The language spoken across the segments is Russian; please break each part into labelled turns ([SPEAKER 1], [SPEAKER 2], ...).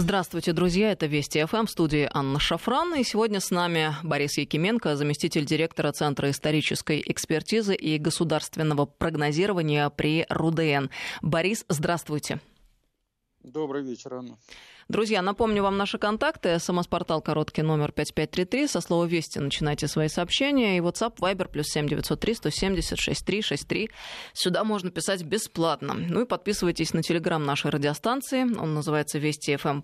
[SPEAKER 1] Здравствуйте, друзья. Это Вести ФМ в студии Анна Шафран. И сегодня с нами Борис Якименко, заместитель директора Центра исторической экспертизы и государственного прогнозирования при РУДН. Борис, здравствуйте.
[SPEAKER 2] Добрый вечер, Анна.
[SPEAKER 1] Друзья, напомню вам наши контакты. СМС-портал короткий номер 5533. Со слова «Вести» начинайте свои сообщения. И WhatsApp, Viber, плюс 7903 170 6363. Сюда можно писать бесплатно. Ну и подписывайтесь на телеграм нашей радиостанции. Он называется «Вести FM+,»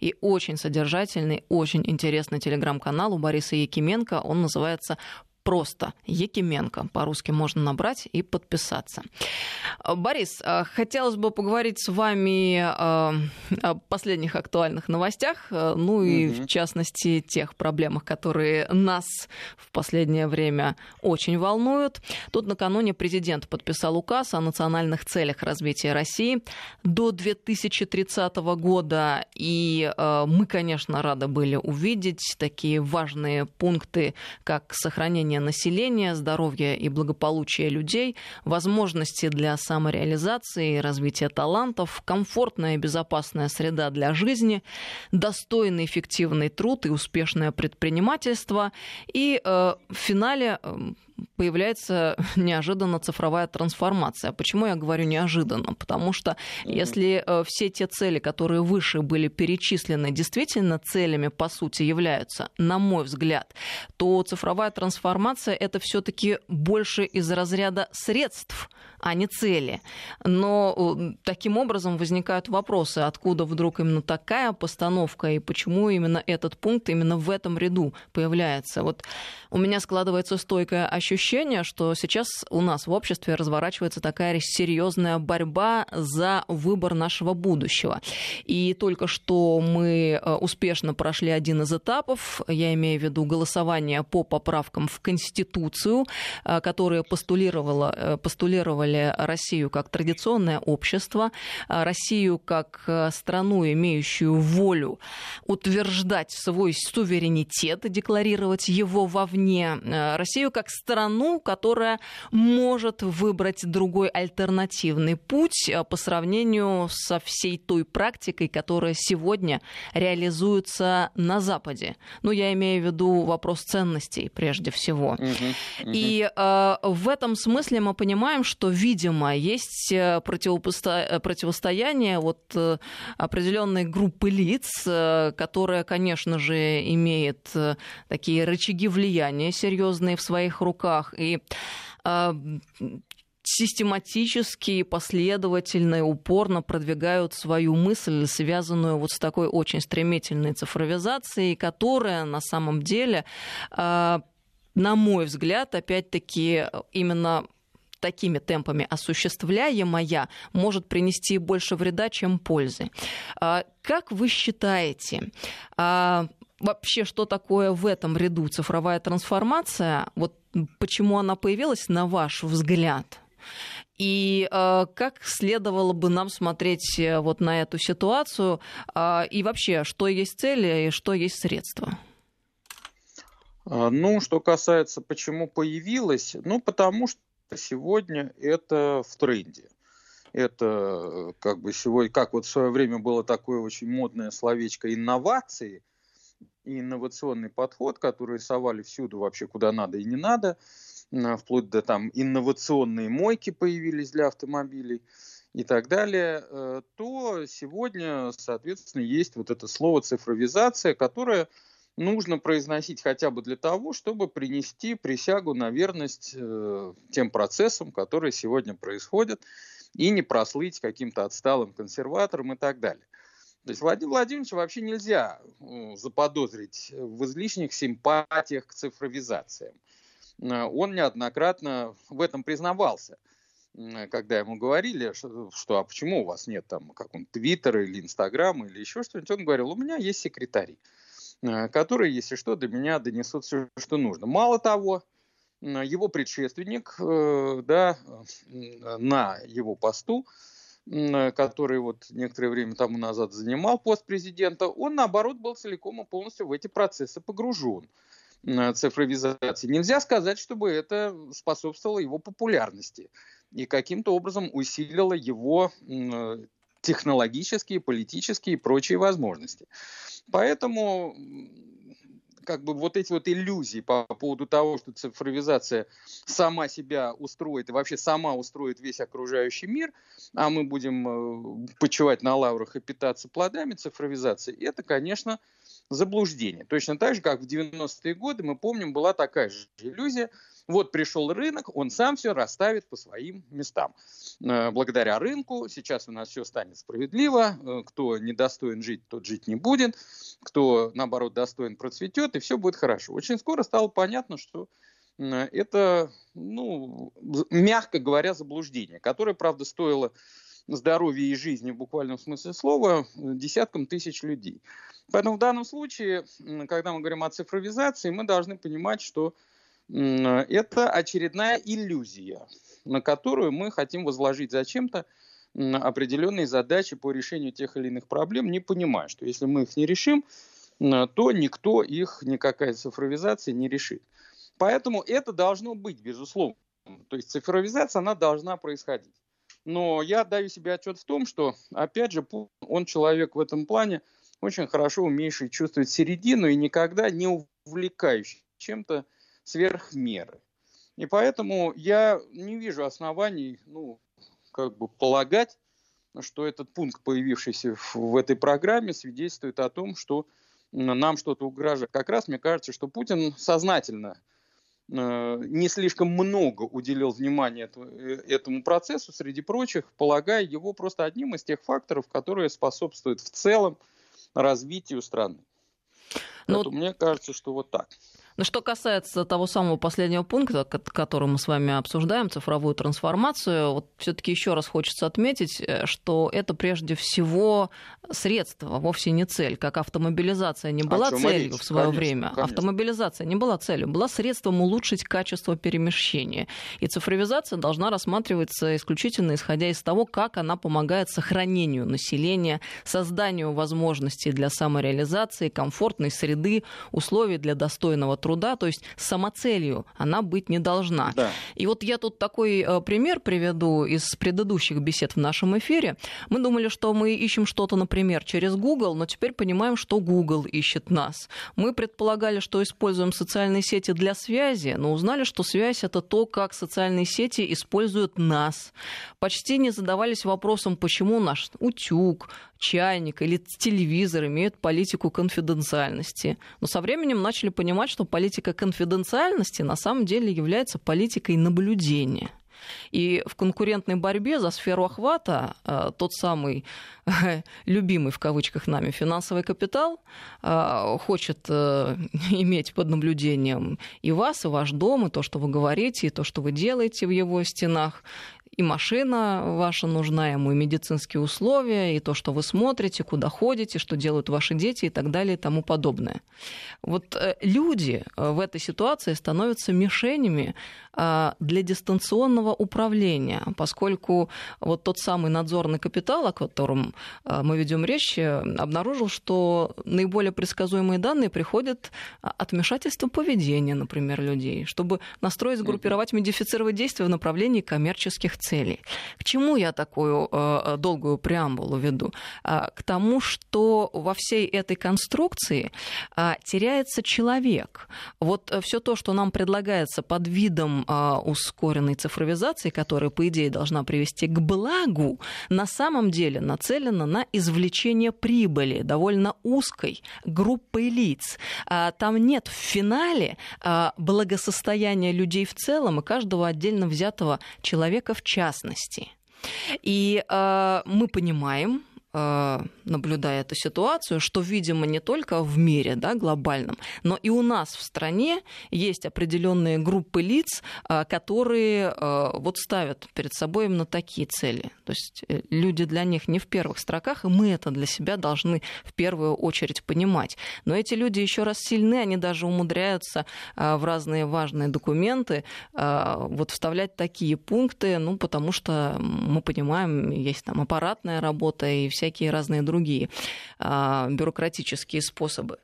[SPEAKER 1] и очень содержательный, очень интересный телеграм-канал у Бориса Якименко. Он называется просто Якименко. По-русски можно набрать и подписаться. Борис, а, хотелось бы поговорить с вами а, о последних актуальных новостях, ну и угу. в частности тех проблемах, которые нас в последнее время очень волнуют. Тут накануне президент подписал указ о национальных целях развития России до 2030 года. И мы, конечно, рады были увидеть такие важные пункты, как сохранение состояние населения, здоровье и благополучие людей, возможности для самореализации развития талантов, комфортная и безопасная среда для жизни, достойный эффективный труд и успешное предпринимательство. И э, в финале э, появляется неожиданно цифровая трансформация. Почему я говорю неожиданно? Потому что если э, все те цели, которые выше были перечислены, действительно целями, по сути, являются, на мой взгляд, то цифровая трансформация это все-таки больше из разряда средств, а не цели. Но э, таким образом возникают вопросы, откуда вдруг именно такая постановка и почему именно этот пункт именно в этом ряду появляется. Вот у меня складывается стойкое ощущение, что сейчас у нас в обществе разворачивается такая серьезная борьба за выбор нашего будущего. И только что мы э, успешно прошли один из этапов, я имею в виду голосование по поправкам в Конституцию, э, которые постулировало, постулировали Россию как традиционное общество, э, Россию как страну, имеющую волю утверждать свой суверенитет, декларировать его вовне вовне э, Россию как страну, которая может выбрать другой альтернативный путь э, по сравнению со всей той практикой, которая сегодня реализуется на Западе. Ну, я имею в виду вопрос ценностей прежде всего. Угу, угу. И э, в этом смысле мы понимаем, что, видимо, есть э, противопосто... противостояние вот определенной группы лиц, которая, конечно же, имеет такие рычаги влияния серьезные в своих руках. И э, систематически последовательно и упорно продвигают свою мысль, связанную вот с такой очень стремительной цифровизацией, которая на самом деле, э, на мой взгляд, опять-таки именно такими темпами осуществляемая, может принести больше вреда, чем пользы. Как вы считаете, вообще, что такое в этом ряду цифровая трансформация? Вот почему она появилась, на ваш взгляд? И э, как следовало бы нам смотреть э, вот на эту ситуацию? Э, и вообще, что есть цели и что есть средства?
[SPEAKER 2] А, ну, что касается, почему появилась, ну, потому что сегодня это в тренде. Это э, как бы сегодня, как вот в свое время было такое очень модное словечко инновации – и инновационный подход, который совали всюду вообще куда надо и не надо, вплоть до там инновационные мойки появились для автомобилей и так далее, э, то сегодня, соответственно, есть вот это слово цифровизация, которое нужно произносить хотя бы для того, чтобы принести присягу на верность э, тем процессам, которые сегодня происходят, и не прослыть каким-то отсталым консерватором и так далее. То есть Владимир Владимирович вообще нельзя заподозрить в излишних симпатиях к цифровизациям. Э, он неоднократно в этом признавался, когда ему говорили, что, а почему у вас нет там как он Твиттера или Инстаграма или еще что-нибудь, он говорил, у меня есть секретари, э, которые, если что, до меня донесут все, что нужно. Мало того, его предшественник, э, да, на его посту Э, который вот некоторое время тому назад занимал пост президента, он, наоборот, был целиком и полностью в эти процессы погружен э, цифровизации. Нельзя сказать, чтобы это способствовало его популярности и каким-то образом усилило его э, технологические, политические и прочие возможности. Поэтому как бы вот эти вот иллюзии по поводу того, что цифровизация сама себя устроит и вообще сама устроит весь окружающий мир, а мы будем э, почивать на лаврах и питаться плодами цифровизации, это, конечно, заблуждение. Точно так же, как в 90-е годы, мы помним, была такая же иллюзия – вот пришел рынок, он сам все расставит по своим местам. Э, благодаря рынку сейчас у нас все станет справедливо. Э, кто недостоин жить, тот жить не будет. Кто, наоборот, достоин, процветет, и все будет хорошо. Очень скоро стало понятно, что это, ну, мягко говоря, заблуждение, которое, правда, стоило здоровья и жизни в буквальном смысле слова десяткам тысяч людей. Поэтому в данном случае, когда мы говорим о цифровизации, мы должны понимать, что это очередная иллюзия, на которую мы хотим возложить зачем-то определенные задачи по решению тех или иных проблем, не понимая, что если мы их не решим, то никто их, никакая цифровизация не решит. Поэтому это должно быть, безусловно. То есть цифровизация, она должна происходить. Но я даю себе отчет в том, что, опять же, он человек в этом плане очень хорошо умеющий чувствовать середину и никогда не увлекающий чем-то сверх меры. И поэтому я не вижу оснований, ну, как бы полагать, что этот пункт, появившийся в, этой программе, свидетельствует о том, что нам что-то угрожает. Как раз мне кажется, что Путин сознательно не слишком много уделил внимания этому, э, этому процессу, среди прочих, полагая его просто одним из тех факторов, которые способствуют в целом развитию страны. Но... Ну мне кажется, что вот так.
[SPEAKER 1] Но что касается того самого последнего пункта, который мы с вами обсуждаем, цифровую трансформацию, вот все-таки еще раз хочется отметить, э, что это прежде всего средство, вовсе не цель, как автомобилизация не была целью речь? в свое конечно, время. Конечно. Автомобилизация не была целью, была средством улучшить качество перемещения. И цифровизация должна рассматриваться исключительно исходя из того, как она помогает сохранению населения, созданию возможностей для самореализации, комфортной среды, условий для достойного труда, то есть самоцелью она быть не должна. Да. И вот я тут такой э, пример приведу из предыдущих бесед в нашем эфире. Мы думали, что мы ищем что-то, например, через Google, но теперь понимаем, что Google ищет нас. Мы предполагали, что используем социальные сети для связи, но узнали, что связь это то, как социальные сети используют нас. Почти не задавались вопросом, почему наш утюг, чайник или телевизор имеют политику конфиденциальности. Но со временем начали понимать, что политика конфиденциальности на самом деле является политикой наблюдения. И в конкурентной борьбе за сферу охвата э, тот самый любимый в кавычках нами финансовый капитал э, хочет э, иметь под наблюдением и вас, и ваш дом, и то, что вы говорите, и то, что вы делаете в его стенах и машина ваша нужна ему, и медицинские условия, и то, что вы смотрите, куда ходите, что делают ваши дети и так далее и тому подобное. Вот э, люди э, в этой ситуации становятся мишенями для дистанционного управления, поскольку вот тот самый надзорный капитал, о котором а, мы ведем речь, э, обнаружил, что наиболее предсказуемые данные приходят от вмешательства поведения, например, людей, чтобы настроить, сгруппировать, модифицировать действия в направлении коммерческих целей. К чему я такую э, долгую преамбулу веду? А, к тому, что во всей этой конструкции теряется человек. Вот э, все то, что нам предлагается под видом а, ускоренной цифровизации, которая, по идее, должна привести к благу, на самом деле нацелена на извлечение прибыли довольно узкой группы лиц. А, там нет в финале а, благосостояния людей в целом и каждого отдельно взятого человека в частности. И мы понимаем, Э, наблюдая эту ситуацию, что, видимо, не только в мире да, глобальном, но и у нас в стране есть определенные группы лиц, э, которые э, вот ставят перед собой именно такие цели. То есть люди для них не в первых строках, и мы это для себя должны в первую очередь понимать. Но эти люди еще раз сильны, они даже умудряются в разные важные документы вот вставлять такие пункты, ну, потому что мы понимаем, есть там аппаратная работа и вся всякие разные другие а, бюрократические способы.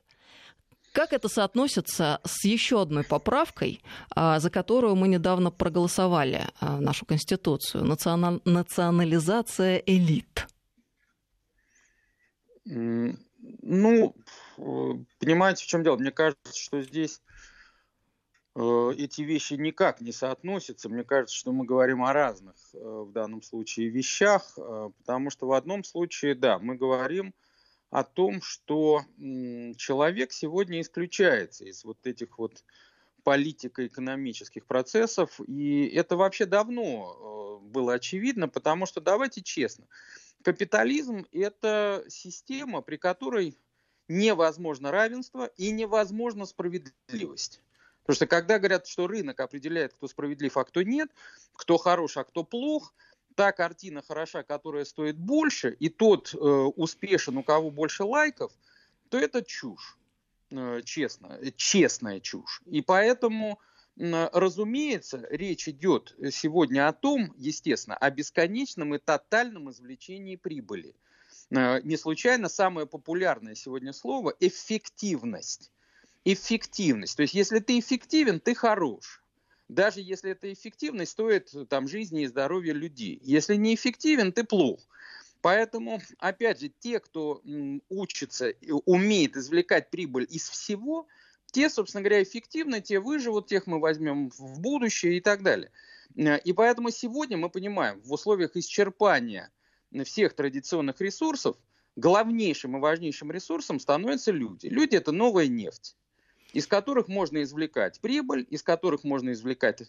[SPEAKER 1] Как это соотносится с еще одной поправкой, а, за которую мы недавно проголосовали а, нашу Конституцию? Национализация элит.
[SPEAKER 2] Ну, понимаете, в чем дело? Мне кажется, что здесь Э, эти вещи никак не соотносятся. Мне кажется, что мы говорим о разных э, в данном случае вещах, э, потому что в одном случае, да, мы говорим о том, что человек сегодня исключается из вот этих вот политико-экономических процессов, и это вообще давно было очевидно, потому что, давайте честно, капитализм – это система, при которой невозможно равенство и невозможно справедливость. Потому что когда говорят, что рынок определяет, кто справедлив, а кто нет, кто хорош, а кто плох, та картина хороша, которая стоит больше, и тот э, успешен, у кого больше лайков, то это чушь, э, честно, честная чушь. И поэтому, э, разумеется, речь идет сегодня о том, естественно, о бесконечном и тотальном извлечении прибыли. Э, не случайно самое популярное сегодня слово – эффективность эффективность. То есть, если ты эффективен, ты хорош. Даже если эта эффективность стоит там, жизни и здоровья людей. Если не эффективен, ты плох. Поэтому, опять же, те, кто учится, умеет извлекать прибыль из всего, те, собственно говоря, эффективны, те выживут, тех мы возьмем в будущее и так далее. И поэтому сегодня мы понимаем, в условиях исчерпания всех традиционных ресурсов, главнейшим и важнейшим ресурсом становятся люди. Люди – это новая нефть из которых можно извлекать прибыль, из которых можно извлекать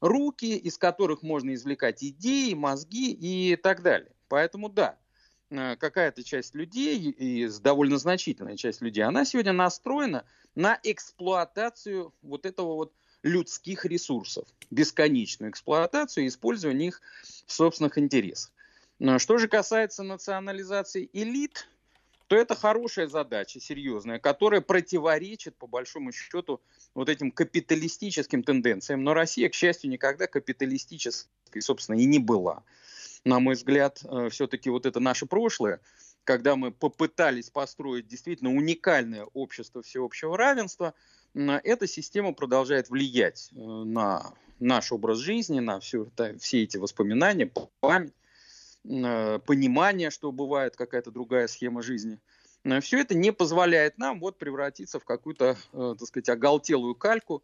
[SPEAKER 2] руки, из которых можно извлекать идеи, мозги и так далее. Поэтому да, э, какая-то часть людей, и довольно значительная часть людей, она сегодня настроена на эксплуатацию вот этого вот людских ресурсов, бесконечную эксплуатацию и использование их в собственных интересах. Что же касается национализации элит, то это хорошая задача, серьезная, которая противоречит, по большому счету, вот этим капиталистическим тенденциям. Но Россия, к счастью, никогда капиталистической, собственно, и не была. На мой взгляд, э, все-таки вот это наше прошлое, когда мы попытались построить действительно уникальное общество всеобщего равенства, эта система продолжает влиять э, на наш образ жизни, на все, все эти воспоминания, память. Э, понимание, что бывает какая-то другая схема жизни. Все это не позволяет нам вот превратиться в какую-то, э, так сказать, оголтелую кальку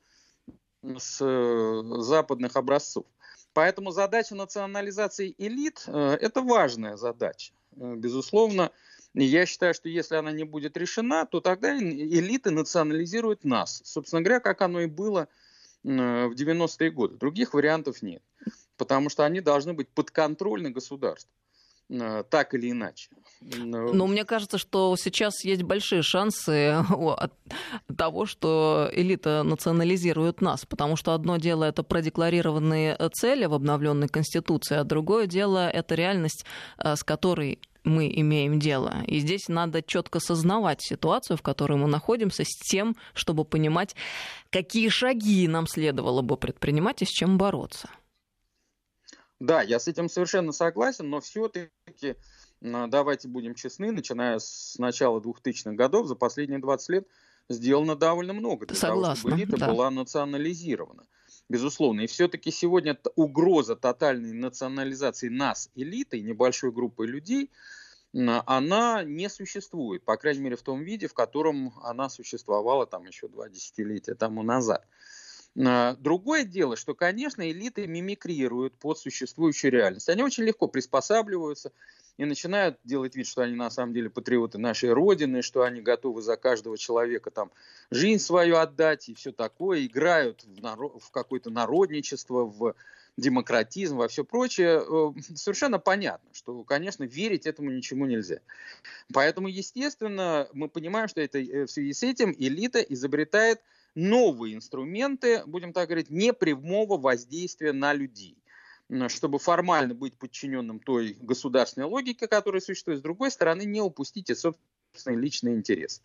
[SPEAKER 2] с э, западных образцов. Поэтому задача национализации элит – это важная задача. Безусловно, я считаю, что если она не будет решена, то тогда элиты национализируют нас. Собственно говоря, как оно и было в 90-е годы. Других вариантов нет потому что они должны быть подконтрольны государству э, так или иначе.
[SPEAKER 1] Но мне кажется, что сейчас есть большие шансы от того, что элита национализирует нас, потому что одно дело это продекларированные цели в обновленной Конституции, а другое дело это реальность, э, с которой мы имеем дело. И здесь надо четко сознавать ситуацию, в которой мы находимся, с тем, чтобы понимать, какие шаги нам следовало бы предпринимать и с чем бороться.
[SPEAKER 2] Да, я с этим совершенно согласен, но все-таки давайте будем честны, начиная с начала 2000-х годов, за последние 20 лет сделано довольно много для Согласна, того, чтобы элита да. была национализирована. Безусловно. И все-таки сегодня угроза тотальной национализации нас, элиты, небольшой группы людей, она не существует, по крайней мере, в том виде, в котором она существовала там еще два десятилетия тому назад. А, другое дело, что, конечно, элиты мимикрируют под существующую реальность. Они очень легко приспосабливаются и начинают делать вид, что они на самом деле патриоты нашей Родины, что они готовы за каждого человека там жизнь свою отдать и все такое, играют в, народ, в какое-то народничество, в демократизм, во все прочее, э, совершенно понятно, что, конечно, верить этому ничему нельзя. Поэтому, естественно, мы понимаем, что это, э, в связи с этим элита изобретает новые инструменты, будем так говорить, непрямого воздействия на людей чтобы формально быть подчиненным той государственной логике, которая существует, с другой стороны, не упустить и собственный личный интерес.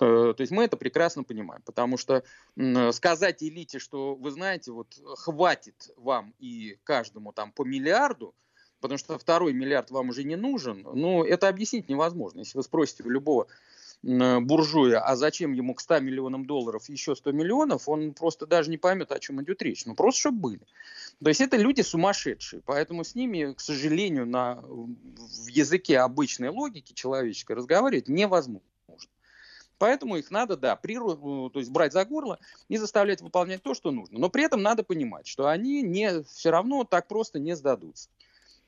[SPEAKER 2] Э, то есть мы это прекрасно понимаем, потому что сказать элите, что вы знаете, вот хватит вам и каждому там по миллиарду, потому что второй миллиард вам уже не нужен, ну это объяснить невозможно. Если вы спросите у любого буржуя, а зачем ему к 100 миллионам долларов еще 100 миллионов, он просто даже не поймет, о чем идет речь. Ну, просто чтобы были. То есть это люди сумасшедшие, поэтому с ними, к сожалению, на, в языке обычной логики человеческой разговаривать невозможно. Поэтому их надо, да, при, то есть брать за горло и заставлять выполнять то, что нужно. Но при этом надо понимать, что они не, все равно так просто не сдадутся.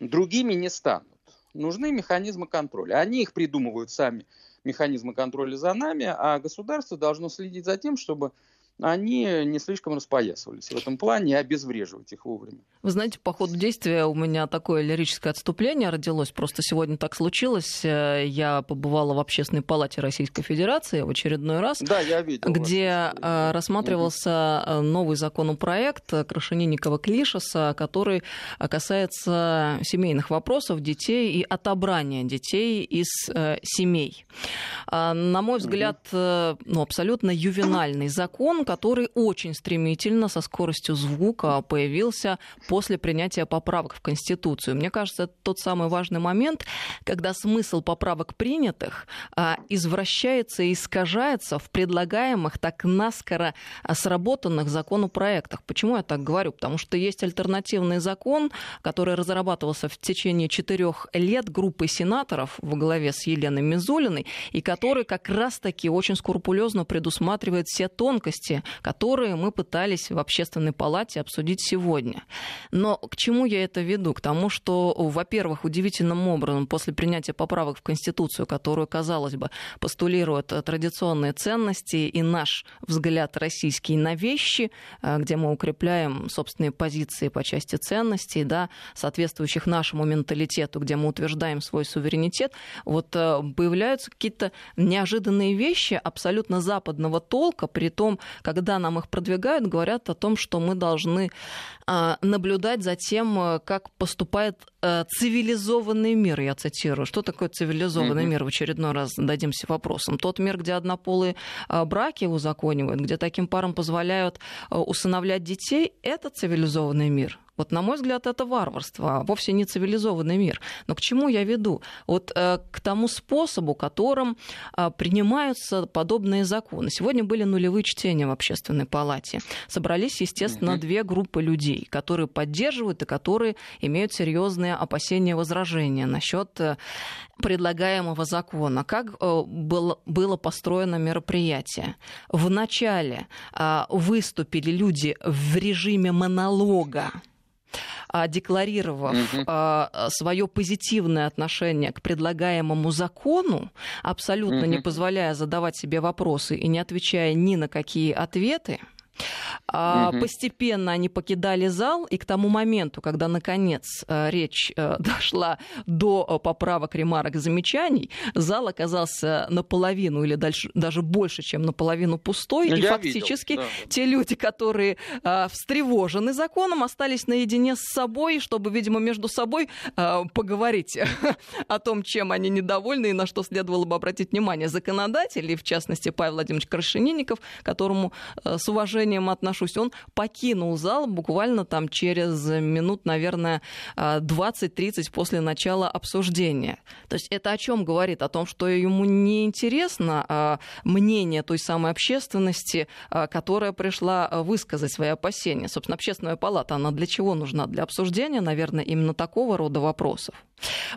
[SPEAKER 2] Другими не станут. Нужны механизмы контроля. Они их придумывают сами, механизмы контроля за нами, а государство должно следить за тем, чтобы они не слишком распоясывались в этом плане и обезвреживать их вовремя.
[SPEAKER 1] Вы знаете, по ходу действия у меня такое лирическое отступление родилось. Просто сегодня так случилось. Э, я побывала в Общественной палате Российской Федерации в очередной раз,
[SPEAKER 2] да, я видел
[SPEAKER 1] где э, рассматривался угу. новый законопроект Крашенинникова-Клишеса, который касается семейных вопросов детей и отобрания детей из семей. На мой взгляд, угу. ну, абсолютно ювенальный закон, который очень стремительно, со скоростью звука появился после принятия поправок в Конституцию. Мне кажется, это тот самый важный момент, когда смысл поправок принятых а, извращается и искажается в предлагаемых так наскоро сработанных законопроектах. Почему я так говорю? Потому что есть альтернативный закон, который разрабатывался в течение четырех лет группой сенаторов во главе с Еленой Мизулиной, и который как раз-таки очень скрупулезно предусматривает все тонкости которые мы пытались в общественной палате обсудить сегодня. Но к чему я это веду? К тому, что, во-первых, удивительным образом после принятия поправок в Конституцию, которую, казалось бы, постулируют традиционные ценности и наш взгляд российский на вещи, э, где мы укрепляем собственные позиции по части ценностей, да, соответствующих нашему менталитету, где мы утверждаем свой суверенитет, вот э, появляются какие-то неожиданные вещи абсолютно западного толка, при том, когда нам их продвигают, говорят о том, что мы должны а, наблюдать за тем, э, как поступает цивилизованный мир, я цитирую. Что такое цивилизованный mm-hmm. мир? В очередной раз дадимся вопросом. Тот мир, где однополые а, браки узаконивают, где таким парам позволяют э, усыновлять детей, это цивилизованный мир. Вот, на мой взгляд, это варварство, а вовсе не цивилизованный мир. Но к чему я веду? Вот э, к тому способу, которым э, принимаются подобные законы. Сегодня были нулевые чтения в общественной палате. Собрались, естественно, mm-hmm. две группы людей, которые поддерживают и которые имеют серьезные опасения и возражения насчет э, предлагаемого закона. Как э, было, было построено мероприятие? Вначале э, выступили люди в режиме монолога а, декларировав угу. свое позитивное отношение к предлагаемому закону, абсолютно угу. не позволяя задавать себе вопросы и не отвечая ни на какие ответы, Угу. Постепенно они покидали зал, и к тому моменту, когда, наконец, э, речь э, дошла до э, поправок, ремарок, замечаний, зал оказался наполовину или дальше, даже больше, чем наполовину пустой. Ну, и фактически видел, да. те люди, которые встревожены законом, остались наедине с собой, чтобы, видимо, между собой поговорить о том, чем они недовольны и на что следовало бы обратить внимание. Законодатели, в частности, Павел Владимирович Крашенинников, которому с уважением отношусь, отношусь, он покинул зал буквально там через минут, наверное, 20-30 после начала обсуждения. То есть это о чем говорит? О том, что ему не интересно а, мнение той самой общественности, а, которая пришла высказать свои опасения. Собственно, общественная палата, она для чего нужна? Для обсуждения, наверное, именно такого рода вопросов.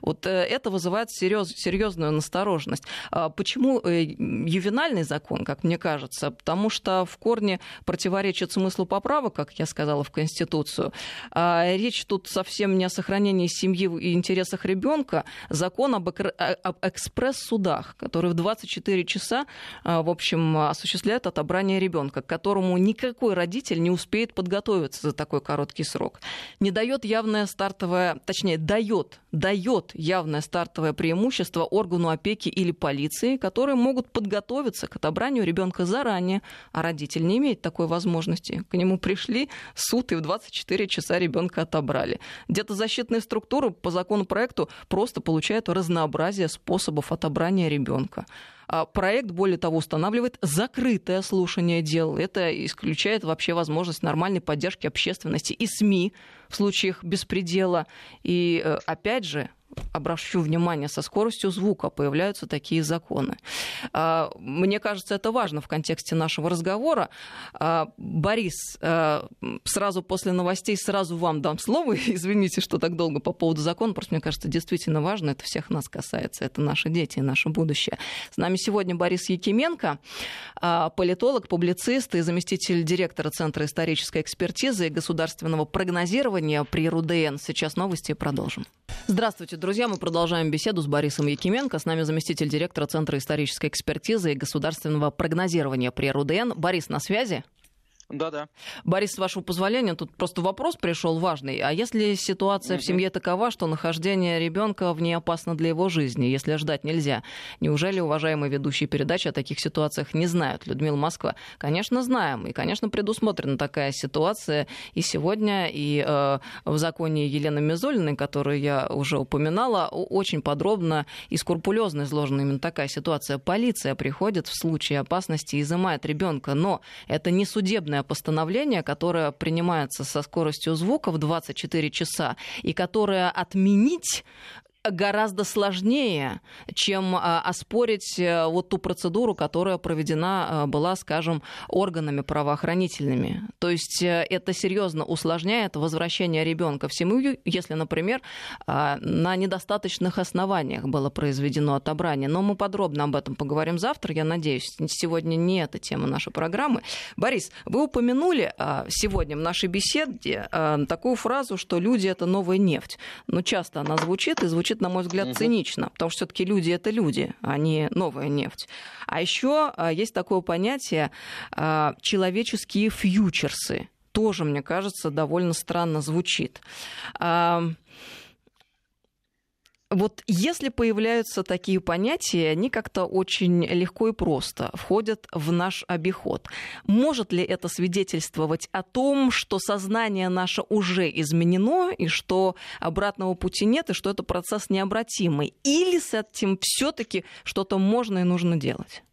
[SPEAKER 1] Вот э, это вызывает серьез, серьезную настороженность. А почему э, ювенальный закон, как мне кажется? Потому что в корне противоречит смыслу поправок, как я сказала, в Конституцию. А речь тут совсем не о сохранении семьи и интересах ребенка. Закон об, об экспресс-судах, который в 24 часа, а, в общем, осуществляет отобрание ребенка, к которому никакой родитель не успеет подготовиться за такой короткий срок. Не дает явное стартовое, точнее, дает, дает явное стартовое преимущество органу опеки или полиции, которые могут подготовиться к отобранию ребенка заранее, а родитель не имеет такой возможности. К нему пришли, суд и в 24 часа ребенка отобрали. Где-то защитные структуры по закону проекту просто получают разнообразие способов отобрания ребенка. А проект, более того, устанавливает закрытое слушание дел. Это исключает вообще возможность нормальной поддержки общественности и СМИ в случаях беспредела. И, э, опять же, обращу внимание, со скоростью звука появляются такие законы. А, мне кажется, это важно в контексте нашего разговора. А, Борис, а, сразу после новостей сразу вам дам слово. Извините, что так долго по поводу закона. Просто мне кажется, действительно важно. Это всех нас касается. Это наши дети и наше будущее. С нами сегодня Борис Якименко, политолог, публицист и заместитель директора Центра исторической экспертизы и государственного прогнозирования при РУДН. Сейчас новости и продолжим. Здравствуйте, друзья. Мы продолжаем беседу с Борисом Якименко. С нами заместитель директора Центра исторической экспертизы и государственного прогнозирования при РУДН. Борис, на связи?
[SPEAKER 2] Да-да.
[SPEAKER 1] Борис, с вашего позволения, тут просто вопрос пришел важный. А если ситуация в семье такова, что нахождение ребенка в ней опасно для его жизни, если ждать нельзя, неужели уважаемые ведущие передачи о таких ситуациях не знают? Людмила Москва, конечно, знаем. И, конечно, предусмотрена такая ситуация и сегодня, и э, в законе Елены Мизулиной, которую я уже упоминала, очень подробно и скрупулезно изложена именно такая ситуация. Полиция приходит в случае опасности и изымает ребенка, но это не судебная постановление, которое принимается со скоростью звука в 24 часа, и которое отменить гораздо сложнее, чем а, оспорить э, вот ту процедуру, которая проведена а, была, скажем, органами правоохранительными. То есть э, это серьезно усложняет возвращение ребенка в семью, если, например, а, на недостаточных основаниях было произведено отобрание. Но мы подробно об этом поговорим завтра, я надеюсь. Сегодня не эта тема нашей программы. Борис, вы упомянули сегодня в нашей беседе такую фразу, что люди — это новая нефть. Но часто она звучит и звучит звучит, на мой взгляд, угу. цинично, потому что все-таки люди это люди, а не новая нефть. А еще а, есть такое понятие а, человеческие фьючерсы. Тоже, мне кажется, довольно странно звучит. Вот если появляются такие понятия, они как-то очень легко и просто входят в наш обиход. Может ли это свидетельствовать о том, что сознание наше уже изменено, и что обратного пути нет, и что это процесс необратимый? Или с этим все-таки что-то можно и нужно делать?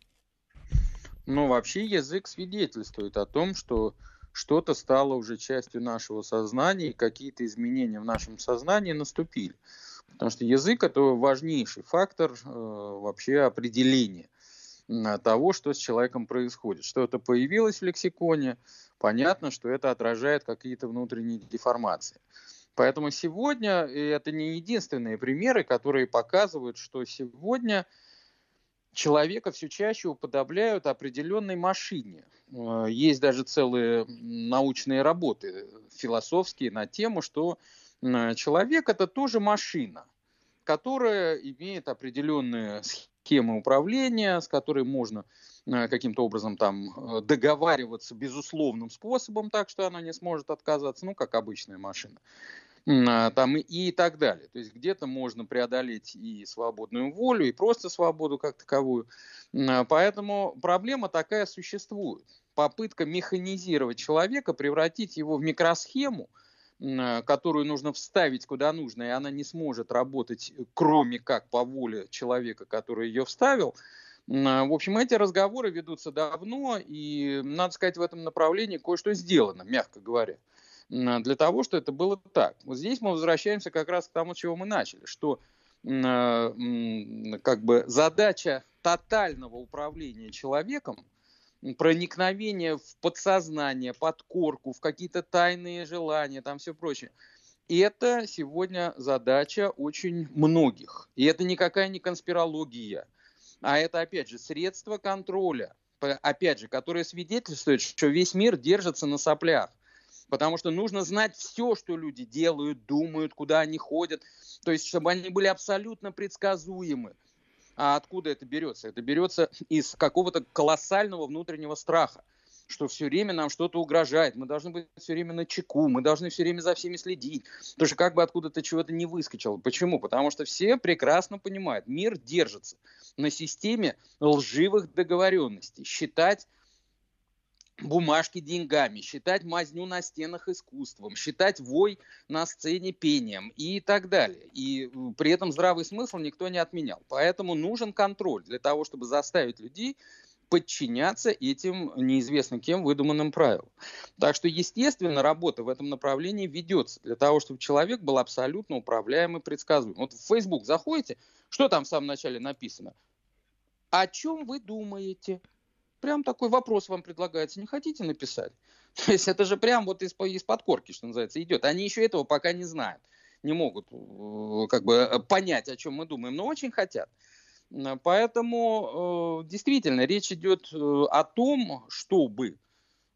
[SPEAKER 2] Ну, вообще язык свидетельствует о том, что что-то стало уже частью нашего сознания, и какие-то изменения в нашем сознании наступили. Потому что язык это важнейший фактор э, вообще определения того, что с человеком происходит. Что это появилось в лексиконе, понятно, что это отражает какие-то внутренние деформации. Поэтому сегодня, и это не единственные примеры, которые показывают, что сегодня человека все чаще уподобляют определенной машине. Э, есть даже целые научные работы философские на тему, что человек это тоже машина, которая имеет определенные схемы управления, с которой можно э, каким-то образом там э, договариваться безусловным способом, так что она не сможет отказаться, ну, как обычная машина. А, там и, и так далее. То есть где-то можно преодолеть и свободную волю, и просто свободу как таковую. А, поэтому проблема такая существует. Попытка механизировать человека, превратить его в микросхему – которую нужно вставить куда нужно, и она не сможет работать, э, кроме как по воле человека, который ее вставил. Э, в общем, эти разговоры ведутся давно, и, надо сказать, в этом направлении кое-что сделано, мягко говоря, для того, чтобы это было так. Вот здесь мы возвращаемся как раз к тому, с чего мы начали, что как бы задача тотального управления человеком – проникновение в подсознание, под корку, в какие-то тайные желания, там все прочее. И это сегодня задача очень многих. И это никакая не конспирология, а это, опять же, средство контроля, опять же, которое свидетельствует, что весь мир держится на соплях. Потому что нужно знать все, что люди делают, думают, куда они ходят. То есть, чтобы они были абсолютно предсказуемы. А откуда это берется? Это берется из какого-то колоссального внутреннего страха что все время нам что-то угрожает, мы должны быть все время на чеку, мы должны все время за всеми следить, потому что как бы откуда-то чего-то не выскочило. Почему? Потому что все прекрасно понимают, мир держится на системе лживых договоренностей. Считать бумажки деньгами, считать мазню на стенах искусством, считать вой на сцене пением и так далее. И при этом здравый смысл никто не отменял. Поэтому нужен контроль для того, чтобы заставить людей подчиняться этим неизвестно кем выдуманным правилам. Так что, естественно, работа в этом направлении ведется для того, чтобы человек был абсолютно управляемый, предсказуемый. Вот в Facebook заходите, что там в самом начале написано? О чем вы думаете? Прям такой вопрос вам предлагается. Не хотите написать? То есть это же прям вот из-под, из-под корки, что называется, идет. Они еще этого пока не знают. Не могут э, как бы э, понять, о чем мы думаем, но очень хотят. Поэтому э, действительно речь идет о том, чтобы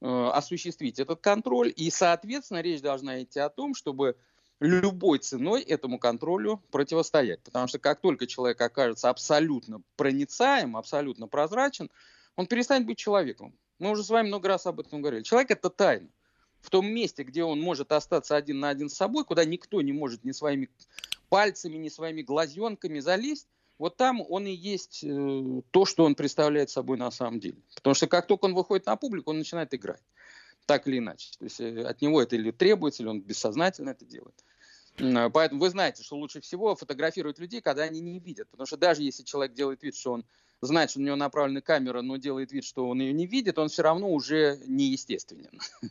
[SPEAKER 2] осуществить этот контроль. И, соответственно, речь должна идти о том, чтобы любой ценой этому контролю противостоять. Потому что как только человек окажется абсолютно проницаем, абсолютно прозрачен, он перестанет быть человеком. Мы уже с вами много раз об этом говорили. Человек – это тайна. В том месте, где он может остаться один на один с собой, куда никто не может ни своими пальцами, ни своими глазенками залезть, вот там он и есть э, то, что он представляет собой на самом деле. Потому что как только он выходит на публику, он начинает играть. Так или иначе. То есть э, от него это или требуется, или он бессознательно это делает. Э, поэтому вы знаете, что лучше всего фотографировать людей, когда они не видят. Потому что даже если человек делает вид, что он знает, что на него направлена камера, но делает вид, что он ее не видит, он все равно уже неестественен.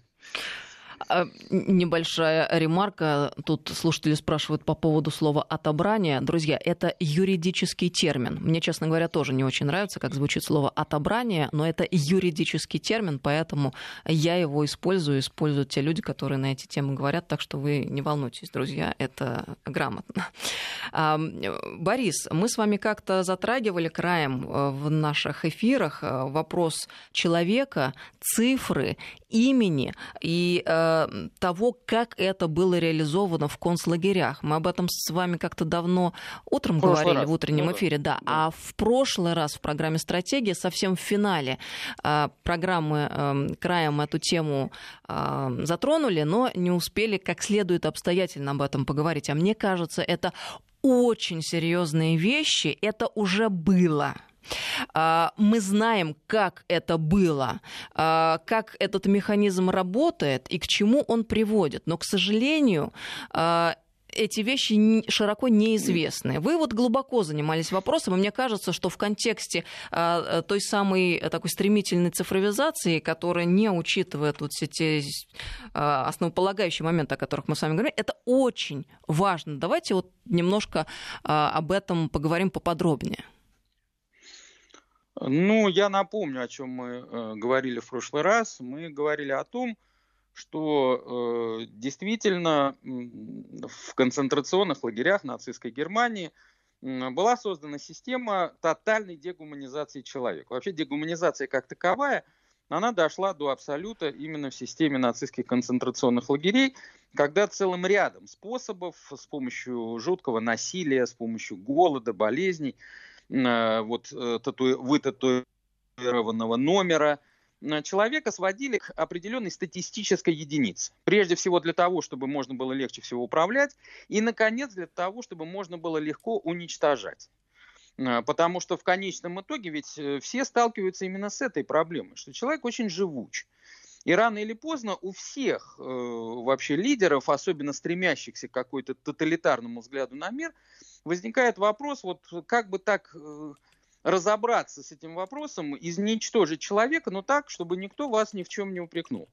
[SPEAKER 1] А, небольшая ремарка. Тут слушатели спрашивают по поводу слова «отобрание». Друзья, это юридический термин. Мне, честно говоря, тоже не очень нравится, как звучит слово «отобрание», но это юридический термин, поэтому я его использую, используют те люди, которые на эти темы говорят, так что вы не волнуйтесь, друзья, это грамотно. А, Борис, мы с вами как-то затрагивали краем э, в наших эфирах э, вопрос человека, цифры, имени и э, того, как это было реализовано в концлагерях. Мы об этом с вами как-то давно утром говорили раз. в утреннем ну, эфире, да. да. А в прошлый раз в программе «Стратегия» совсем в финале э, программы э, краем эту тему э, затронули, но не успели как следует обстоятельно об этом поговорить. А мне кажется, это очень серьезные вещи, это уже было. А, мы знаем, как это было, а, как этот механизм работает и к чему он приводит. Но, к сожалению, а, эти вещи широко неизвестны. Вы вот глубоко занимались вопросом, и мне кажется, что в контексте той самой такой стремительной цифровизации, которая не учитывает вот все те основополагающие моменты, о которых мы с вами говорим, это очень важно. Давайте вот немножко об этом поговорим поподробнее.
[SPEAKER 2] Ну, я напомню, о чем мы э, говорили в прошлый раз. Мы говорили о том, что э, действительно в концентрационных лагерях нацистской Германии была создана система тотальной дегуманизации человека. Вообще дегуманизация как таковая, она дошла до абсолюта именно в системе нацистских концентрационных лагерей, когда целым рядом способов с помощью жуткого насилия, с помощью голода, болезней, Э, вот э, тату... вытатуированного номера, э, человека сводили к определенной статистической единице. Прежде всего для того, чтобы можно было легче всего управлять, и, наконец, для того, чтобы можно было легко уничтожать. Потому что в конечном итоге ведь все сталкиваются именно с этой проблемой, что человек очень живуч. И рано или поздно у всех э, вообще лидеров, особенно стремящихся к какой-то тоталитарному взгляду на мир, возникает вопрос, вот как бы так э, разобраться с этим вопросом, изничтожить человека, но так, чтобы никто вас ни в чем не упрекнул.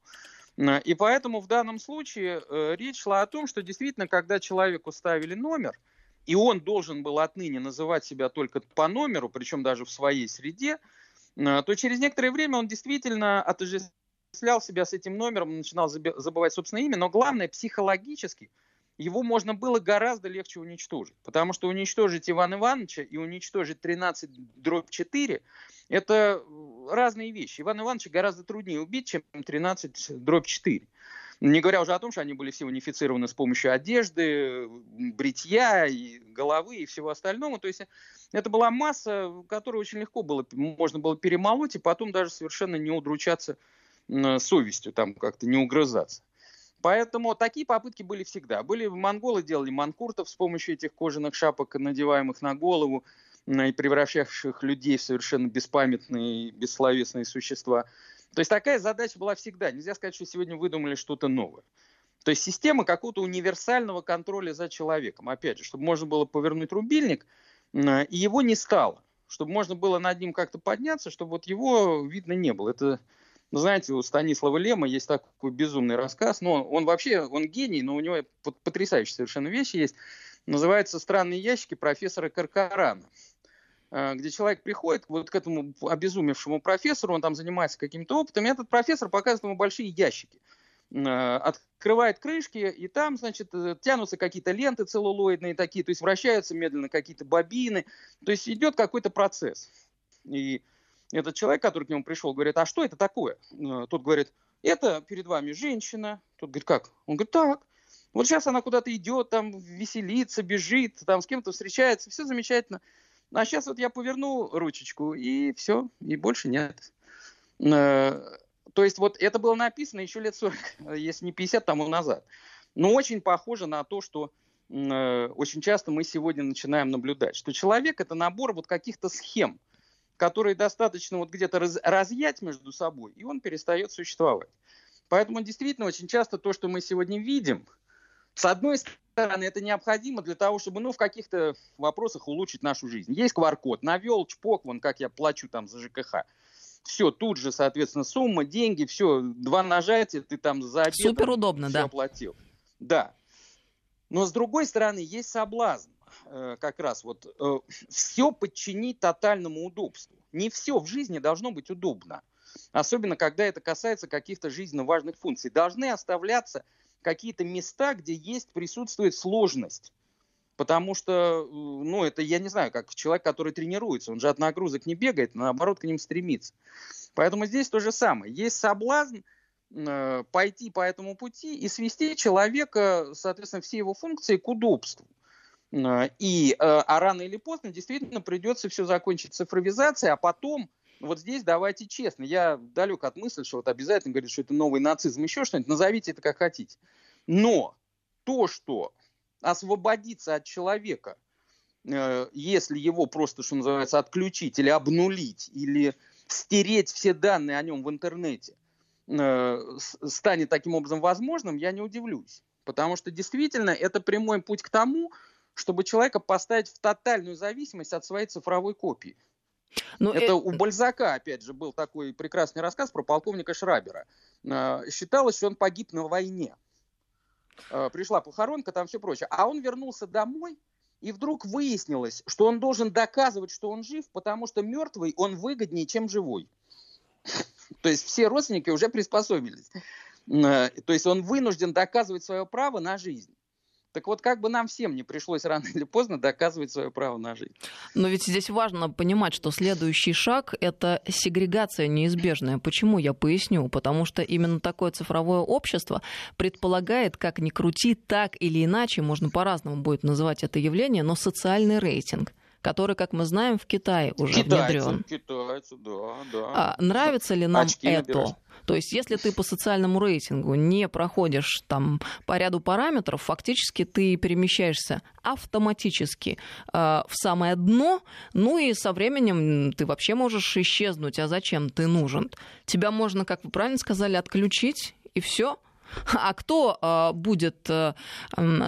[SPEAKER 2] Э, и поэтому в данном случае э, речь шла о том, что действительно, когда человеку ставили номер, и он должен был отныне называть себя только по номеру, причем даже в своей среде, то через некоторое время он действительно отождествлял отождествлял себя с этим номером, начинал забывать собственное имя, но главное, психологически его можно было гораздо легче уничтожить. Потому что уничтожить Ивана Ивановича и уничтожить 13 дробь 4 – это разные вещи. Ивана Ивановича гораздо труднее убить, чем 13 дробь 4. Не говоря уже о том, что они были все унифицированы с помощью одежды, бритья, и головы и всего остального. То есть это была масса, которую очень легко было, можно было перемолоть, и потом даже совершенно не удручаться совестью там как-то не угрызаться. Поэтому такие попытки были всегда. Были монголы делали манкуртов с помощью этих кожаных шапок, надеваемых на голову и превращавших людей в совершенно беспамятные, бессловесные существа. То есть такая задача была всегда. Нельзя сказать, что сегодня выдумали что-то новое. То есть система какого-то универсального контроля за человеком. Опять же, чтобы можно было повернуть рубильник, и его не стало. чтобы можно было над ним как-то подняться, чтобы вот его видно не было. Это, ну, знаете, у Станислава Лема есть такой безумный рассказ, но он вообще, он гений, но у него потрясающие совершенно вещи есть. Называется «Странные ящики профессора Каркарана» э, где человек приходит вот к этому обезумевшему профессору, он там занимается каким-то опытом, и этот профессор показывает ему большие ящики. Э, открывает крышки, и там, значит, э, тянутся какие-то ленты целлулоидные такие, то есть вращаются медленно какие-то бобины, то есть идет какой-то процесс. И этот человек, который к нему пришел, говорит, а что это такое? Э, тот говорит, это перед вами женщина. Тот говорит, как? Он говорит, так. Вот сейчас она куда-то идет, там веселится, бежит, там с кем-то встречается, все замечательно. А сейчас вот я поверну ручечку, и все, и больше нет. То есть вот это было написано еще лет 40, если не 50 тому назад. Но очень похоже на то, что э, очень часто мы сегодня начинаем наблюдать, что человек это набор вот каких-то схем, которые достаточно вот где-то раз, разъять между собой, и он перестает существовать. Поэтому действительно очень часто то, что мы сегодня видим, с одной стороны, это необходимо для того, чтобы ну, в каких-то вопросах улучшить нашу жизнь. Есть QR-код, навел, чпок, вон как я плачу там за ЖКХ все, тут же, соответственно, сумма, деньги, все, два нажатия, ты там за обед
[SPEAKER 1] Супер удобно, да.
[SPEAKER 2] оплатил. Да. Но с другой стороны, есть соблазн как раз вот э, все подчинить тотальному удобству. Не все в жизни должно быть удобно. Особенно, когда это касается каких-то жизненно важных функций. Должны оставляться какие-то места, где есть, присутствует сложность. Потому что, э, ну, это, я не знаю, как человек, который тренируется, он же от нагрузок не бегает, наоборот, к ним стремится. Поэтому здесь то же самое. Есть соблазн э, пойти по этому пути и свести человека, соответственно, все его функции к удобству. Э, и, э, а рано или поздно действительно придется все закончить цифровизацией, а потом, вот здесь давайте честно, я далек от мысли, что вот обязательно говорит, что это новый нацизм, еще что-нибудь, назовите это как хотите. Но то, что освободиться от человека, э, если его просто, что называется, отключить или обнулить, или стереть все данные о нем в интернете, э, станет таким образом возможным, я не удивлюсь. Потому что действительно это прямой путь к тому, чтобы человека поставить в тотальную зависимость от своей цифровой копии. Но ну, это э... у Бальзака, опять же, был такой прекрасный рассказ про полковника Шрабера. Считалось, что он погиб на войне. Э, пришла похоронка, там все прочее. А он вернулся домой, и вдруг выяснилось, что он должен доказывать, что он жив, потому что мертвый он выгоднее, чем живой. То есть все родственники уже приспособились. Э, то есть он вынужден доказывать свое право на жизнь. Так вот, как бы нам всем не пришлось рано или поздно доказывать свое право на жизнь.
[SPEAKER 1] Но ведь здесь важно понимать, что следующий шаг — это сегрегация неизбежная. Почему? Я поясню. Потому что именно такое цифровое общество предполагает, как ни крути, так или иначе, можно по-разному будет называть это явление, но социальный рейтинг который, как мы знаем, в Китае уже китайцы, внедрен.
[SPEAKER 2] Китайцы, да, да.
[SPEAKER 1] А, нравится ли нам Очки это? Набирать. То есть, если ты по социальному рейтингу не проходишь там по ряду параметров, фактически ты перемещаешься автоматически э, в самое дно, ну и со временем ты вообще можешь исчезнуть. А зачем ты нужен? Тебя можно, как вы правильно сказали, отключить и все. А кто э, будет э,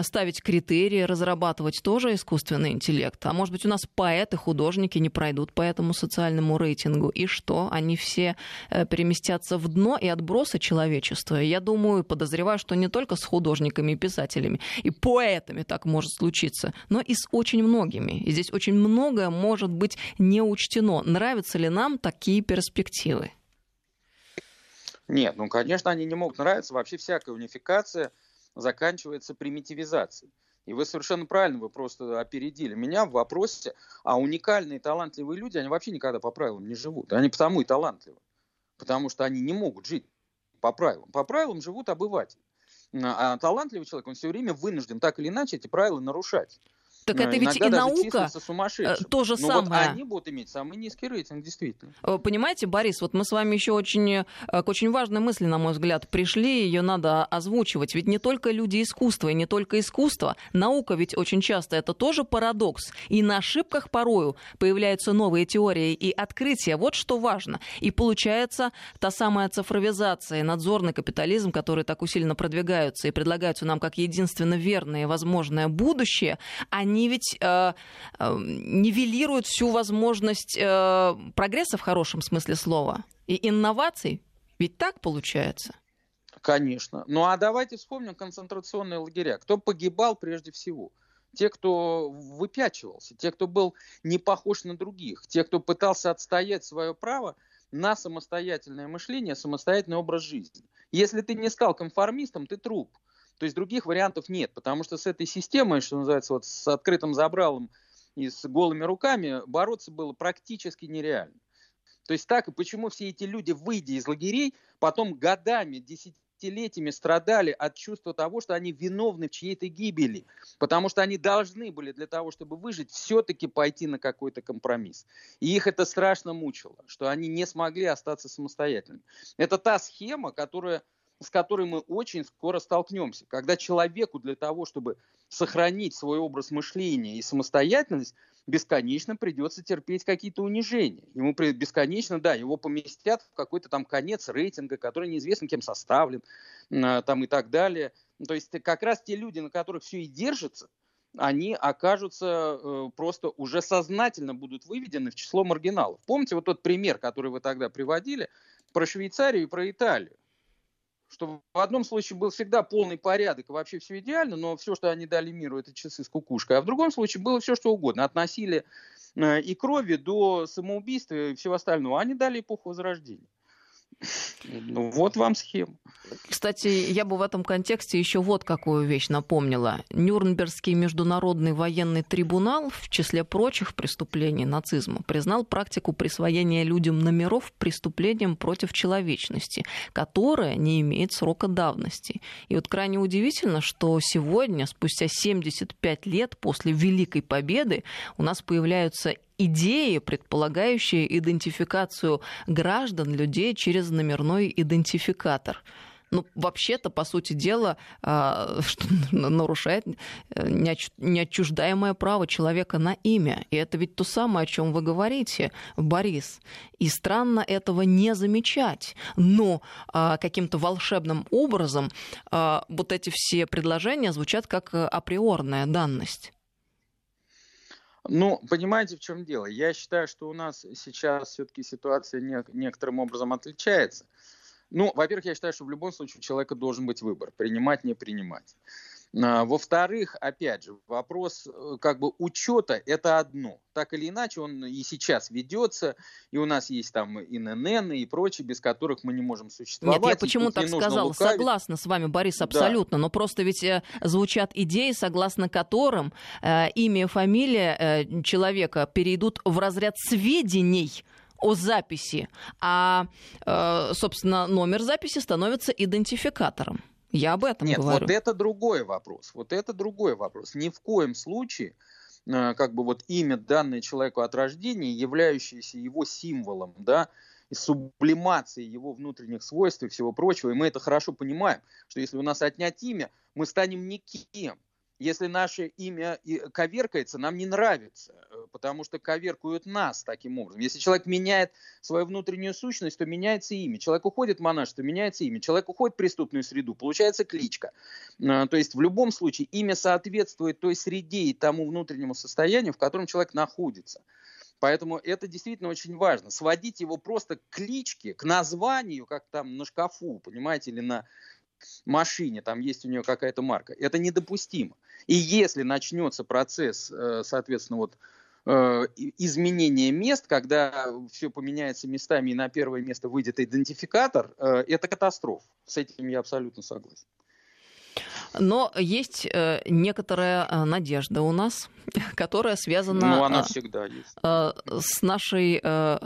[SPEAKER 1] ставить критерии, разрабатывать тоже искусственный интеллект? А может быть, у нас поэты, художники не пройдут по этому социальному рейтингу? И что? Они все э, переместятся в дно и отбросы человечества? Я думаю, подозреваю, что не только с художниками и писателями, и поэтами так может случиться, но и с очень многими. И здесь очень многое может быть не учтено. Нравятся ли нам такие перспективы?
[SPEAKER 2] Нет, ну, конечно, они не могут нравиться. Вообще всякая унификация заканчивается примитивизацией. И вы совершенно правильно, вы просто опередили меня в вопросе, а уникальные талантливые люди, они вообще никогда по правилам не живут. Они потому и талантливы. Потому что они не могут жить по правилам. По правилам живут обыватели. А талантливый человек, он все время вынужден так или иначе эти правила нарушать.
[SPEAKER 1] Так это ведь и наука э, то же
[SPEAKER 2] ну,
[SPEAKER 1] самое. Вот
[SPEAKER 2] они будут иметь самый низкий рейтинг, действительно.
[SPEAKER 1] Э, понимаете, Борис, вот мы с вами еще очень, э, к очень важной мысли, на мой взгляд, пришли, ее надо озвучивать. Ведь не только люди искусства, и не только искусство. Наука ведь очень часто это тоже парадокс. И на ошибках порою появляются новые теории и открытия. Вот что важно. И получается та самая цифровизация, надзорный капитализм, которые так усиленно продвигаются и предлагаются нам как единственно верное и возможное будущее, они они ведь э, э, нивелируют всю возможность э, прогресса в хорошем смысле слова и инноваций. Ведь так получается?
[SPEAKER 2] Конечно. Ну а давайте вспомним концентрационные лагеря. Кто погибал прежде всего? те, кто выпячивался, те, кто был не похож на других, те, кто пытался отстоять свое право на самостоятельное мышление, самостоятельный образ жизни. Если ты не стал конформистом, ты труп. То есть других вариантов нет, потому что с этой системой, что называется, вот с открытым забралом и с голыми руками бороться было практически нереально. То есть так и почему все эти люди, выйдя из лагерей, потом годами, десятилетиями, страдали от чувства того, что они виновны в чьей-то гибели, потому что они должны были для того, чтобы выжить, все-таки пойти на какой-то компромисс. И их это страшно мучило, что они не смогли остаться самостоятельными. Это та схема, которая с которой мы очень скоро столкнемся. Когда человеку для того, чтобы сохранить свой образ мышления и самостоятельность, бесконечно придется терпеть какие-то унижения. Ему бесконечно, да, его поместят в какой-то там конец рейтинга, который неизвестно кем составлен, а, там и так далее. То есть как раз те люди, на которых все и держится, они окажутся э, просто уже сознательно будут выведены в число маргиналов. Помните вот тот пример, который вы тогда приводили про Швейцарию и про Италию? Что в одном случае был всегда полный порядок, вообще все идеально, но все, что они дали миру, это часы с кукушкой. А в другом случае было все, что угодно. Относили э, и крови до самоубийства и всего остального. Они дали эпоху Возрождения. Ну, вот вам схема.
[SPEAKER 1] Кстати, я бы в этом контексте еще вот какую вещь напомнила. Нюрнбергский международный военный трибунал, в числе прочих преступлений нацизма, признал практику присвоения людям номеров преступлением против человечности, которое не имеет срока давности. И вот крайне удивительно, что сегодня, спустя 75 лет после Великой Победы, у нас появляются идеи, предполагающие идентификацию граждан, людей через номерной идентификатор ну, вообще-то, по сути дела, а, что нарушает э, неотчуждаемое право человека на имя. И это ведь то самое, о чем вы говорите, Борис. И странно этого не замечать. Но а, каким-то волшебным образом а, вот эти все предложения звучат как априорная данность.
[SPEAKER 2] Ну, понимаете, в чем дело? Я считаю, что у нас сейчас все-таки ситуация не, некоторым образом отличается. Ну, во-первых, я считаю, что в любом случае у человека должен быть выбор, принимать, не принимать. А, во-вторых, опять же, вопрос э, как бы учета – это одно. Так или иначе, он и сейчас ведется, и у нас есть там ИНН и прочие, без которых мы не можем существовать.
[SPEAKER 1] Нет, я почему так сказал? Лукавить. Согласна с вами, Борис, абсолютно. Да. Но просто ведь э, звучат идеи, согласно которым э, имя и фамилия э, человека перейдут в разряд сведений, о записи, а, э, собственно, номер записи становится идентификатором. Я об этом
[SPEAKER 2] Нет,
[SPEAKER 1] говорю.
[SPEAKER 2] вот это другой вопрос. Вот это другой вопрос. Ни в коем случае э, как бы вот имя, данное человеку от рождения, являющееся его символом, да, и сублимацией его внутренних свойств и всего прочего. И мы это хорошо понимаем, что если у нас отнять имя, мы станем никем. Если наше имя коверкается, нам не нравится, э, потому что коверкуют нас таким образом. Если человек меняет свою внутреннюю сущность, то меняется имя. Человек уходит в монашество, меняется имя. Человек уходит в преступную среду, получается кличка. Э, то есть в любом случае имя соответствует той среде и тому внутреннему состоянию, в котором человек находится. Поэтому это действительно очень важно. Сводить его просто к кличке, к названию, как там на шкафу, понимаете, или на машине, там есть у нее какая-то марка. Это недопустимо. И если начнется процесс, э, соответственно, вот э, изменения мест, когда все поменяется местами и на первое место выйдет идентификатор, э, это катастрофа. С этим я абсолютно согласен.
[SPEAKER 1] Но есть э, некоторая э, надежда у нас, которая связана
[SPEAKER 2] ну, она э, всегда есть.
[SPEAKER 1] с нашей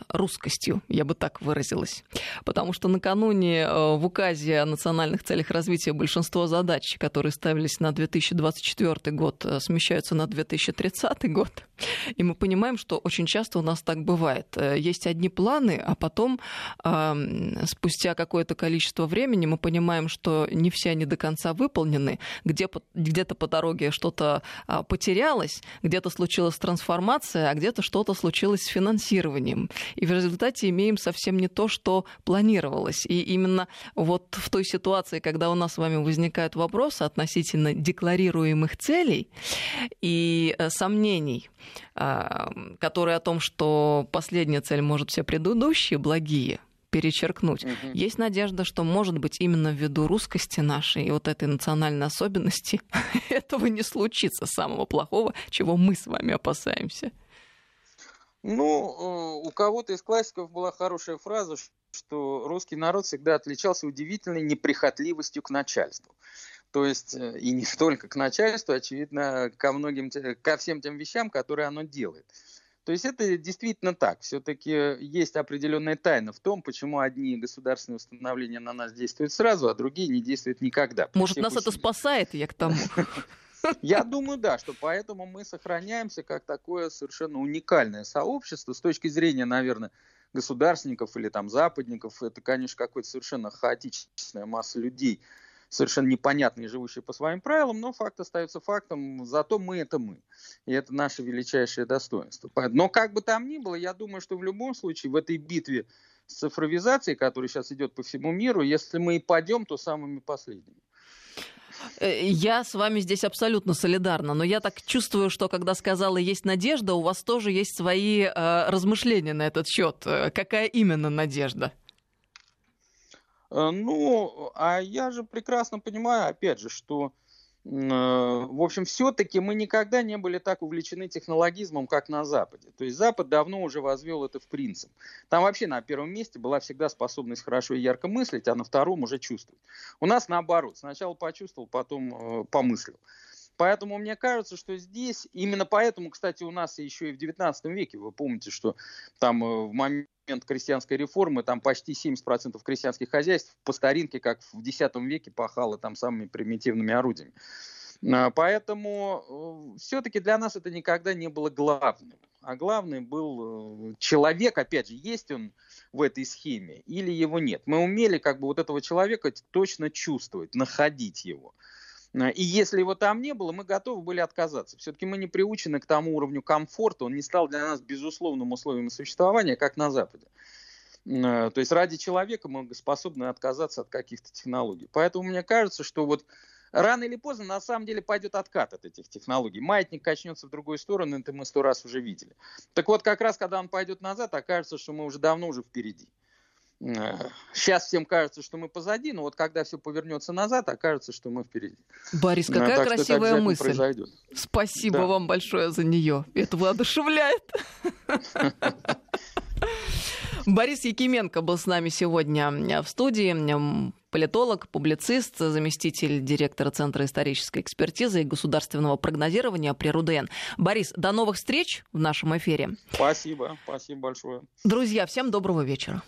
[SPEAKER 1] русскостью, я бы так выразилась. Потому что накануне в указе о национальных целях развития большинство задач, которые ставились на 2024 год, смещаются на 2030 год. И мы понимаем, что очень часто у нас так бывает. Есть одни планы, а потом спустя какое-то количество времени мы понимаем, что не все они до конца выполнены, Где, где-то по дороге что-то а, потерялось, где-то случилась трансформация, а где-то что-то случилось с финансированием. И в результате имеем совсем не то, что планировалось. И именно вот в той ситуации, когда у нас с вами возникают вопросы относительно декларируемых целей и э, сомнений, а, которые о том, что последняя цель может все предыдущие благие перечеркнуть. Угу. Есть надежда, что, может быть, именно ввиду русскости нашей и вот этой национальной особенности этого не случится самого плохого, чего мы с вами опасаемся.
[SPEAKER 2] Ну, э, у кого-то из классиков была хорошая фраза, что русский народ всегда отличался удивительной неприхотливостью к начальству. То есть э, и не столько к начальству, очевидно, ко многим, ко всем тем вещам, которые оно делает. То есть это действительно так. Все-таки есть определенная тайна в том, почему одни государственные установления на нас действуют сразу, а другие не действуют никогда.
[SPEAKER 1] Может, нас это спасает, я к тому.
[SPEAKER 2] Я думаю, да, что поэтому мы сохраняемся как такое совершенно уникальное сообщество с точки зрения, наверное, государственников или там западников. Это, конечно, какая-то совершенно хаотичная масса людей, совершенно непонятные, живущие по своим правилам, но факт остается фактом, зато мы это мы. И это наше величайшее достоинство. Но как бы там ни было, я думаю, что в любом случае в этой битве с цифровизацией, которая сейчас идет по всему миру, если мы и падем, то самыми последними.
[SPEAKER 1] Э, я с вами здесь абсолютно солидарна, но я так чувствую, что когда сказала «есть надежда», у вас тоже есть свои э, размышления на этот счет. Э, какая именно надежда?
[SPEAKER 2] Э, ну, а я же прекрасно понимаю, опять же, что, э, в общем, все-таки мы никогда не были так увлечены технологизмом, как на Западе. То есть Запад давно уже возвел это в принцип. Там вообще на первом месте была всегда способность хорошо и ярко мыслить, а на втором уже чувствовать. У нас наоборот. Сначала почувствовал, потом э, помыслил. Поэтому мне кажется, что здесь, именно поэтому, кстати, у нас еще и в 19 веке, вы помните, что там в момент крестьянской реформы, там почти 70% крестьянских хозяйств по старинке, как в X веке, пахало там самыми примитивными орудиями. А, поэтому э, все-таки для нас это никогда не было главным. А главный был э, человек, опять же, есть он в этой схеме или его нет. Мы умели как бы вот этого человека точно чувствовать, находить его. Э, и если его там не было, мы готовы были отказаться. Все-таки мы не приучены к тому уровню комфорта, он не стал для нас безусловным условием существования, как на Западе. Э, то есть ради человека мы способны отказаться от каких-то технологий. Поэтому мне кажется, что вот рано или поздно на самом деле пойдет откат от этих технологий. Маятник качнется в другую сторону, это мы сто раз уже видели. Так вот, как раз когда он пойдет назад, окажется, что мы уже давно уже впереди. Сейчас всем кажется, что мы позади, но вот когда все повернется назад, окажется, что мы впереди.
[SPEAKER 1] Борис, какая так красивая мысль. Произойдет. Спасибо да. вам большое за нее. Это воодушевляет. Борис Якименко был с нами сегодня в студии. Политолог, публицист, заместитель директора Центра исторической экспертизы и государственного прогнозирования при РУДН. Борис, до новых встреч в нашем эфире.
[SPEAKER 2] Спасибо, спасибо большое.
[SPEAKER 1] Друзья, всем доброго вечера.